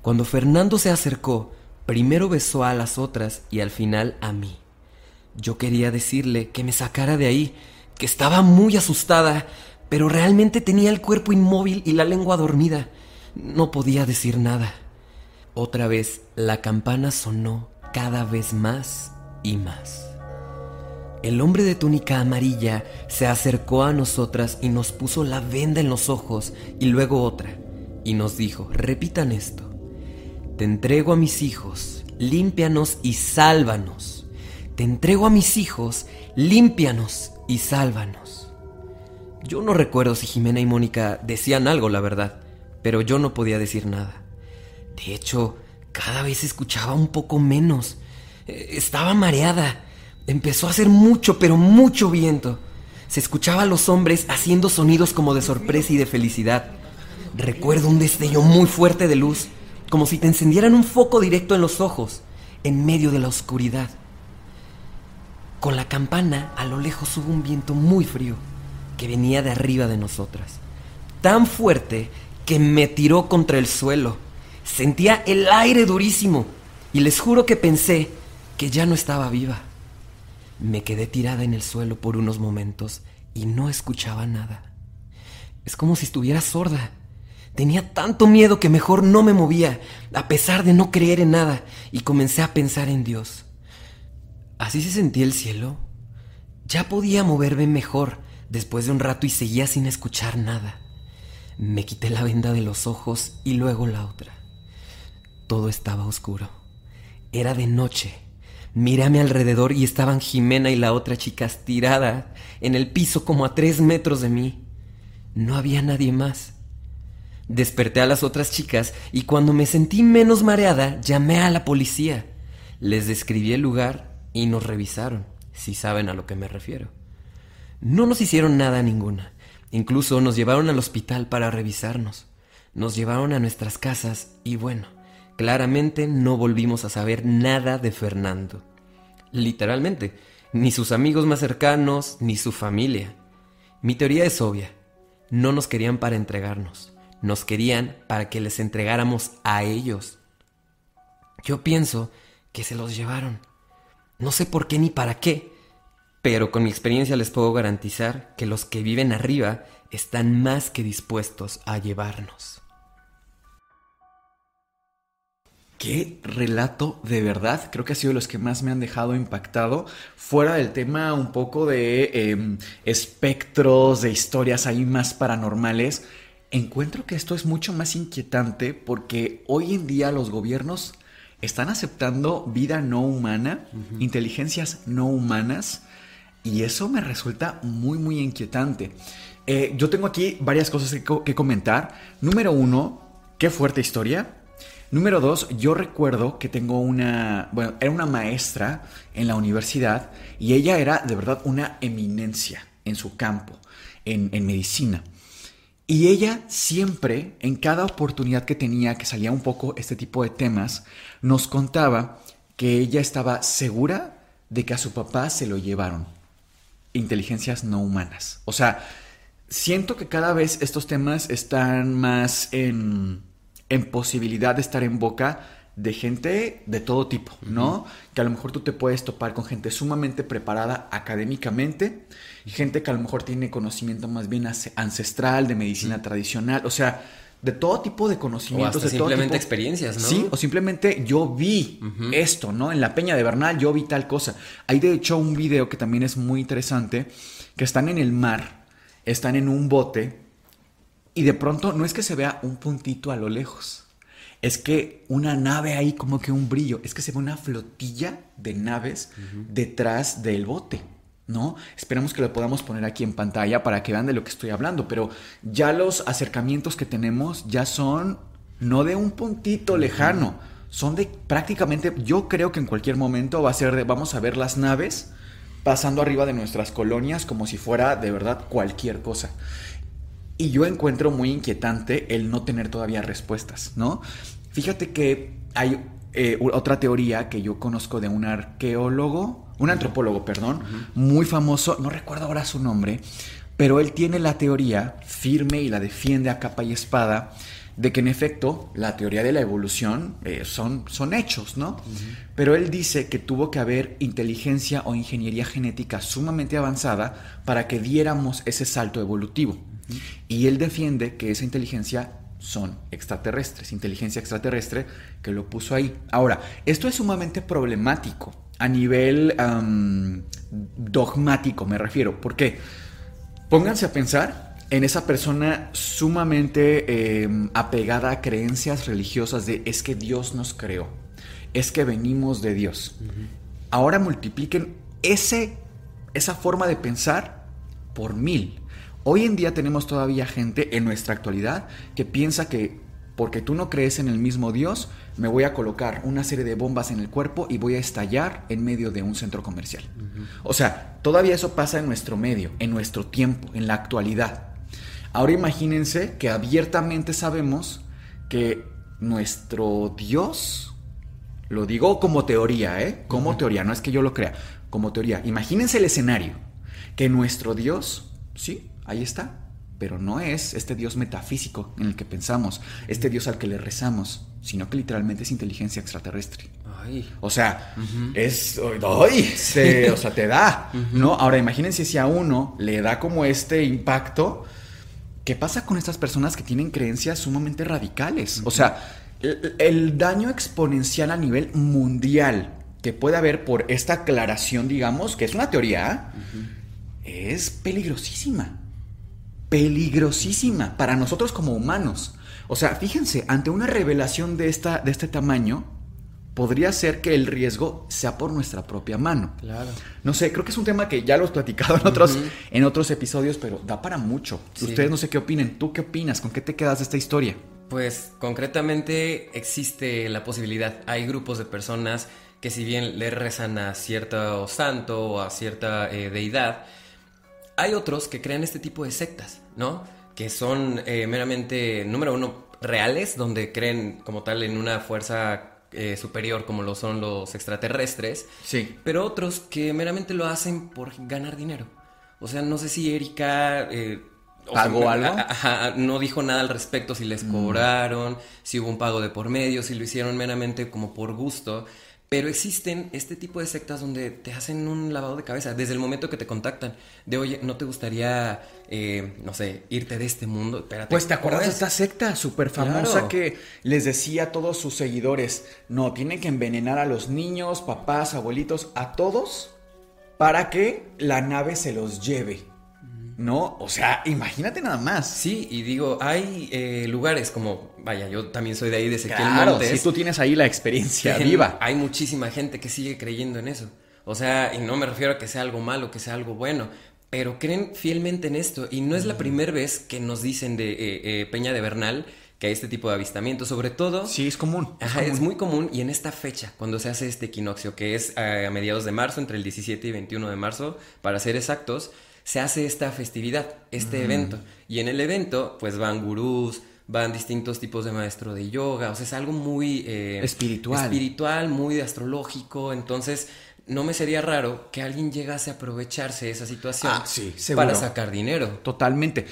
Speaker 2: Cuando Fernando se acercó, primero besó a las otras y al final a mí. Yo quería decirle que me sacara de ahí, que estaba muy asustada, pero realmente tenía el cuerpo inmóvil y la lengua dormida. No podía decir nada. Otra vez la campana sonó cada vez más y más. El hombre de túnica amarilla se acercó a nosotras y nos puso la venda en los ojos y luego otra, y nos dijo, repitan esto, te entrego a mis hijos, límpianos y sálvanos. Te entrego a mis hijos, límpianos y sálvanos. Yo no recuerdo si Jimena y Mónica decían algo, la verdad, pero yo no podía decir nada. De hecho, cada vez escuchaba un poco menos. Eh, estaba mareada. Empezó a hacer mucho, pero mucho viento. Se escuchaba a los hombres haciendo sonidos como de sorpresa y de felicidad. Recuerdo un destello muy fuerte de luz, como si te encendieran un foco directo en los ojos, en medio de la oscuridad. Con la campana, a lo lejos hubo un viento muy frío que venía de arriba de nosotras. Tan fuerte que me tiró contra el suelo. Sentía el aire durísimo y les juro que pensé que ya no estaba viva. Me quedé tirada en el suelo por unos momentos y no escuchaba nada. Es como si estuviera sorda. Tenía tanto miedo que mejor no me movía, a pesar de no creer en nada, y comencé a pensar en Dios. Así se sentía el cielo. Ya podía moverme mejor después de un rato y seguía sin escuchar nada. Me quité la venda de los ojos y luego la otra. Todo estaba oscuro. Era de noche. Miré a mi alrededor y estaban Jimena y la otra chica tirada en el piso como a tres metros de mí. No había nadie más. Desperté a las otras chicas y cuando me sentí menos mareada llamé a la policía. Les describí el lugar y nos revisaron, si saben a lo que me refiero. No nos hicieron nada ninguna. Incluso nos llevaron al hospital para revisarnos. Nos llevaron a nuestras casas y bueno, claramente no volvimos a saber nada de Fernando. Literalmente, ni sus amigos más cercanos, ni su familia. Mi teoría es obvia. No nos querían para entregarnos. Nos querían para que les entregáramos a ellos. Yo pienso que se los llevaron no sé por qué ni para qué, pero con mi experiencia les puedo garantizar que los que viven arriba están más que dispuestos a llevarnos.
Speaker 3: Qué relato de verdad, creo que ha sido los que más me han dejado impactado, fuera del tema un poco de em, espectros, de historias ahí más paranormales. Encuentro que esto es mucho más inquietante porque hoy en día los gobiernos están aceptando vida no humana, inteligencias no humanas, y eso me resulta muy, muy inquietante. Eh, yo tengo aquí varias cosas que, comentar. Número uno, qué fuerte historia. Número dos, yo recuerdo que tengo una, bueno, era una maestra en la universidad y ella era de verdad una eminencia en su campo, en, en medicina. Y ella siempre, en cada oportunidad que tenía, que salía un poco este tipo de temas, nos contaba que ella estaba segura de que a su papá se lo llevaron. Inteligencias no humanas. O sea, siento que cada vez estos temas están más en, en posibilidad de estar en boca de gente de todo tipo, ¿no? Que a lo mejor tú te puedes topar con gente sumamente preparada académicamente, gente que a lo mejor tiene conocimiento más bien ancestral, de medicina tradicional, o sea, de todo tipo de conocimientos.
Speaker 2: O simplemente experiencias, ¿no?
Speaker 3: Sí, o simplemente yo vi esto, ¿no? En la Peña de Bernal yo vi tal cosa. Hay de hecho un video que también es muy interesante, que están en el mar, están en un bote, y de pronto no es que se vea un puntito a lo lejos es que una nave ahí como que un brillo, es que se ve una flotilla de naves detrás del bote. ¿no? Esperemos que lo podamos poner aquí en pantalla para que vean de lo que estoy hablando, pero ya los acercamientos que tenemos ya son no de un puntito lejano, son de prácticamente, yo creo que en cualquier momento va a ser de, vamos a ver las naves pasando arriba de nuestras colonias como si fuera de verdad cualquier cosa. Y yo encuentro muy inquietante el no tener todavía respuestas, ¿no? Fíjate que hay eh, otra teoría que yo conozco de un arqueólogo, un antropólogo, perdón, muy famoso, no recuerdo ahora su nombre, pero él tiene la teoría firme y la defiende a capa y espada de que en efecto la teoría de la evolución eh, son, son hechos, ¿no? Pero él dice que tuvo que haber inteligencia o ingeniería genética sumamente avanzada para que diéramos ese salto evolutivo. Y él defiende que esa inteligencia son extraterrestres, inteligencia extraterrestre que lo puso ahí. Ahora, esto es sumamente problemático a nivel dogmático, me refiero. ¿Por qué? Pónganse a pensar en esa persona sumamente em, apegada a creencias religiosas de es que Dios nos creó, es que venimos de Dios. Ahora multipliquen ese, esa forma de pensar por mil. Hoy en día tenemos todavía gente en nuestra actualidad que piensa que porque tú no crees en el mismo Dios, me voy a colocar una serie de bombas en el cuerpo y voy a estallar en medio de un centro comercial. O sea, todavía eso pasa en nuestro medio, en nuestro tiempo, en la actualidad. Ahora imagínense que abiertamente sabemos que nuestro Dios, lo digo como teoría, ¿eh? Como teoría, no es que yo lo crea, como teoría. Imagínense el escenario, que nuestro Dios, sí, ahí está, pero no es este Dios metafísico en el que pensamos, este Dios al que le rezamos, sino que literalmente es inteligencia extraterrestre. O sea, es. ¡Ay! o sea, te da. ¿No? Ahora, imagínense si a uno le da como este impacto. ¿Qué pasa con estas personas que tienen creencias sumamente radicales? O sea, el, daño exponencial a nivel mundial que puede haber por esta aclaración, digamos, que es una teoría, es peligrosísima. Peligrosísima para nosotros como humanos. O sea, fíjense, ante una revelación de, esta, de este tamaño, podría ser que el riesgo sea por nuestra propia mano.
Speaker 2: Claro.
Speaker 3: No sé, creo que es un tema que ya lo he platicado en otros, en otros episodios, pero da para mucho. Ustedes no sé qué opinen. ¿Tú qué opinas? ¿Con qué te quedas de esta historia?
Speaker 2: Pues concretamente existe la posibilidad. Hay grupos de personas que si bien le rezan a cierto santo o a cierta eh, deidad, hay otros que crean este tipo de sectas, ¿no? que son eh, meramente, número uno, reales, donde creen como tal en una fuerza eh, superior como lo son los extraterrestres.
Speaker 3: Sí.
Speaker 2: Pero otros que meramente lo hacen por ganar dinero. O sea, no sé si Erika... Eh,
Speaker 3: ¿Pagó algo?
Speaker 2: no dijo nada al respecto, si les mm. cobraron, si hubo un pago de por medio, si lo hicieron meramente como por gusto. Pero existen este tipo de sectas donde te hacen un lavado de cabeza desde el momento que te contactan. De oye, ¿no te gustaría, eh, no sé, irte de este mundo? Espérate,
Speaker 3: pues te acuerdas de esta secta súper famosa que les decía a todos sus seguidores, no, tienen que envenenar a los niños, papás, abuelitos, a todos para que la nave se los lleve. ¿No? O sea, imagínate nada más.
Speaker 2: Sí, y digo, hay eh, lugares como, vaya, yo también soy de ahí, de Ezequiel
Speaker 3: claro, Si tú tienes ahí la experiencia viva.
Speaker 2: Hay muchísima gente que sigue creyendo en eso. O sea, y no me refiero a que sea algo malo, que sea algo bueno, pero creen fielmente en esto. Y no es la primera vez que nos dicen de eh, eh, Peña de Bernal que hay este tipo de avistamientos, sobre todo...
Speaker 3: Sí, es común.
Speaker 2: Es, ajá, es muy común y en esta fecha, cuando se hace este equinoccio, que es a mediados de marzo, entre el 17 y 21 de marzo, para ser exactos, se hace esta festividad, este evento. Y en el evento, pues van gurús, van distintos tipos de maestro de yoga, o sea, es algo muy...
Speaker 3: Eh, espiritual.
Speaker 2: Espiritual, muy astrológico, entonces no me sería raro que alguien llegase a aprovecharse de esa situación
Speaker 3: ah, sí,
Speaker 2: para sacar dinero.
Speaker 3: Totalmente.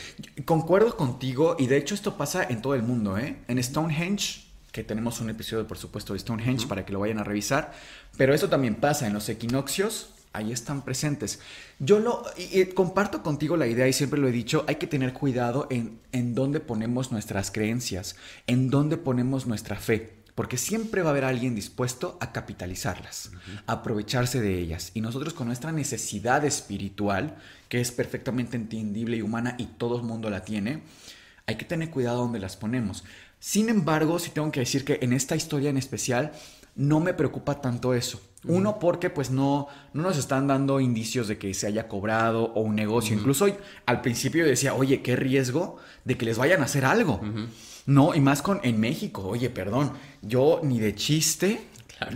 Speaker 3: Concuerdo contigo y de hecho esto pasa en todo el mundo, ¿eh? En Stonehenge, que tenemos un episodio por supuesto de Stonehenge para que lo vayan a revisar, pero esto también pasa en los equinoccios, ahí están presentes. Yo lo y, comparto contigo la idea y siempre lo he dicho, hay que tener cuidado en, en dónde ponemos nuestras creencias, en dónde ponemos nuestra fe. Porque siempre va a haber alguien dispuesto a capitalizarlas, a aprovecharse de ellas. Y nosotros con nuestra necesidad espiritual, que es perfectamente entendible y humana y todo el mundo la tiene, hay que tener cuidado donde las ponemos. Sin embargo, sí tengo que decir que en esta historia en especial no me preocupa tanto eso. Uno, porque pues no, no nos están dando indicios de que se haya cobrado o un negocio. Incluso al principio decía, oye, qué riesgo de que les vayan a hacer algo. No, y más con en México. Oye, perdón, yo ni de chiste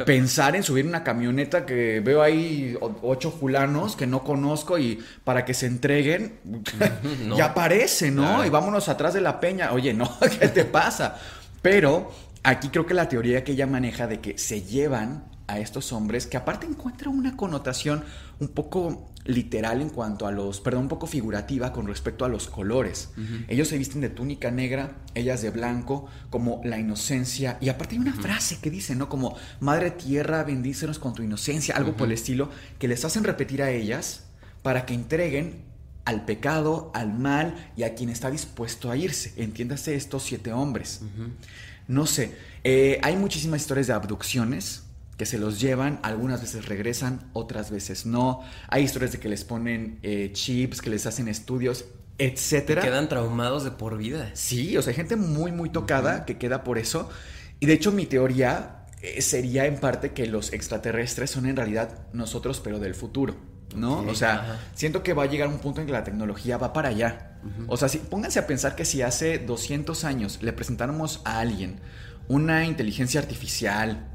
Speaker 3: pensar en subir una camioneta que veo ahí ocho fulanos que no conozco y para que se entreguen, *laughs* ya aparece, ¿no? Y vámonos atrás de la peña. Oye, no, *laughs* ¿qué te pasa? Pero aquí creo que la teoría que ella maneja de que se llevan a estos hombres que aparte encuentran una connotación un poco literal en cuanto a los, perdón, un poco figurativa con respecto a los colores. Ellos se visten de túnica negra, ellas de blanco, como la inocencia. Y aparte hay una frase que dice, ¿no? Como, Madre Tierra, bendícenos con tu inocencia, algo por el estilo, que les hacen repetir a ellas para que entreguen al pecado, al mal y a quien está dispuesto a irse. Entiéndase estos siete hombres. No sé, eh, hay muchísimas historias de abducciones que se los llevan, algunas veces regresan, otras veces no. Hay historias de que les ponen eh, chips, que les hacen estudios, etcétera.
Speaker 2: Quedan traumados de por vida.
Speaker 3: Sí, o sea, hay gente muy, muy tocada que queda por eso. Y de hecho, mi teoría eh, sería en parte que los extraterrestres son en realidad nosotros, pero del futuro. ¿No? o sea, siento que va a llegar un punto en que la tecnología va para allá. O sea, si, pónganse a pensar que si hace 200 años le presentáramos a alguien una inteligencia artificial,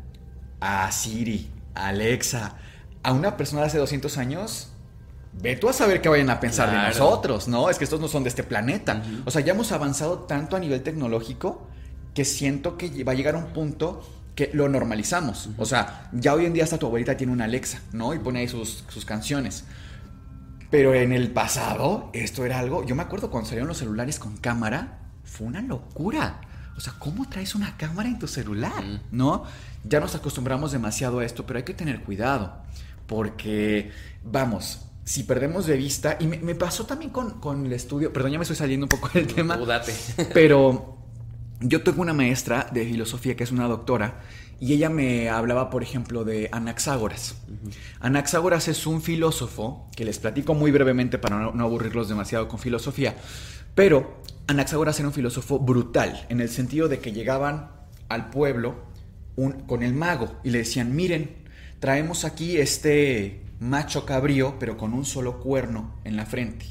Speaker 3: a Siri, a Alexa, a una persona de hace 200 años, ve tú a saber qué vayan a pensar de nosotros, ¿no? Es que estos no son de este planeta. O sea, ya hemos avanzado tanto a nivel tecnológico que siento que va a llegar a un punto que lo normalizamos. O sea, ya hoy en día hasta tu abuelita tiene una Alexa, ¿no? Y pone ahí sus, sus canciones. Pero en el pasado, esto era algo. Yo me acuerdo cuando salieron los celulares con cámara, fue una locura. O sea, ¿cómo traes una cámara en tu celular? ¿No? Ya nos acostumbramos demasiado a esto, pero hay que tener cuidado. Porque, vamos, si perdemos de vista, y me, pasó también con, el estudio, perdón, ya me estoy saliendo un poco del tema.
Speaker 2: Dudate.
Speaker 3: pero yo tengo una maestra de filosofía que es una doctora y ella me hablaba, por ejemplo, de Anaxágoras. Anaxágoras es un filósofo que les platico muy brevemente para no, no aburrirlos demasiado con filosofía, pero Anaxágoras era un filósofo brutal, en el sentido de que llegaban al pueblo con el mago y le decían, miren, traemos aquí este macho cabrío, pero con un solo cuerno en la frente.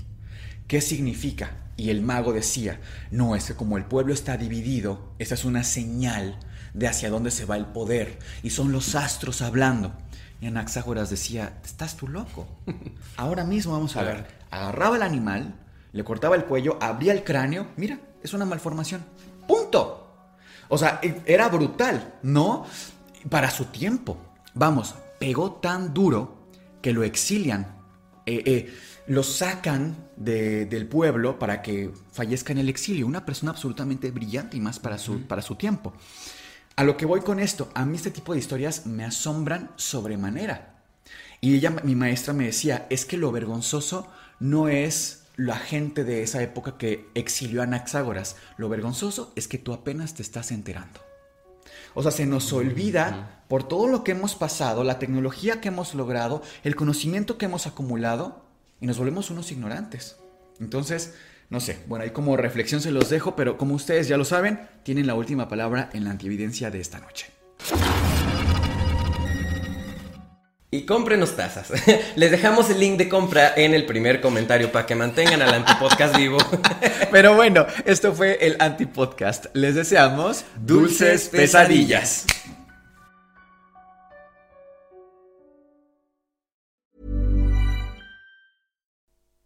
Speaker 3: ¿Qué significa? Y el mago decía, no, es que como el pueblo está dividido, esa es una señal de hacia dónde se va el poder, y son los astros hablando. Y Anaxágoras decía, estás tú loco. Ahora mismo vamos a ver. Agarraba el animal, le cortaba el cuello, abría el cráneo, mira, es una malformación. Punto. O sea, e, era brutal, ¿no? Para su tiempo. Vamos, pegó tan duro que lo exilian. Eh, eh, lo sacan del pueblo para que fallezca en el exilio. Una persona absolutamente brillante y más para su, para su tiempo. A lo que voy con esto, a mí este tipo de historias me asombran sobremanera. Y ella, mi maestra me decía, es que lo vergonzoso no es la gente de esa época que exilió a Anaxágoras. Lo vergonzoso es que tú apenas te estás enterando. O sea, se nos olvida por todo lo que hemos pasado, la tecnología que hemos logrado, el conocimiento que hemos acumulado y nos volvemos unos ignorantes. Entonces, no sé, bueno, ahí como reflexión se los dejo, pero como ustedes ya lo saben, tienen la última palabra en la antievidencia de esta noche.
Speaker 2: Y cómprenos tazas. *laughs* Les dejamos el link de compra en el primer comentario para que mantengan al antipodcast vivo. *laughs*
Speaker 3: Pero bueno, esto fue el antipodcast. Les deseamos dulces pesadillas.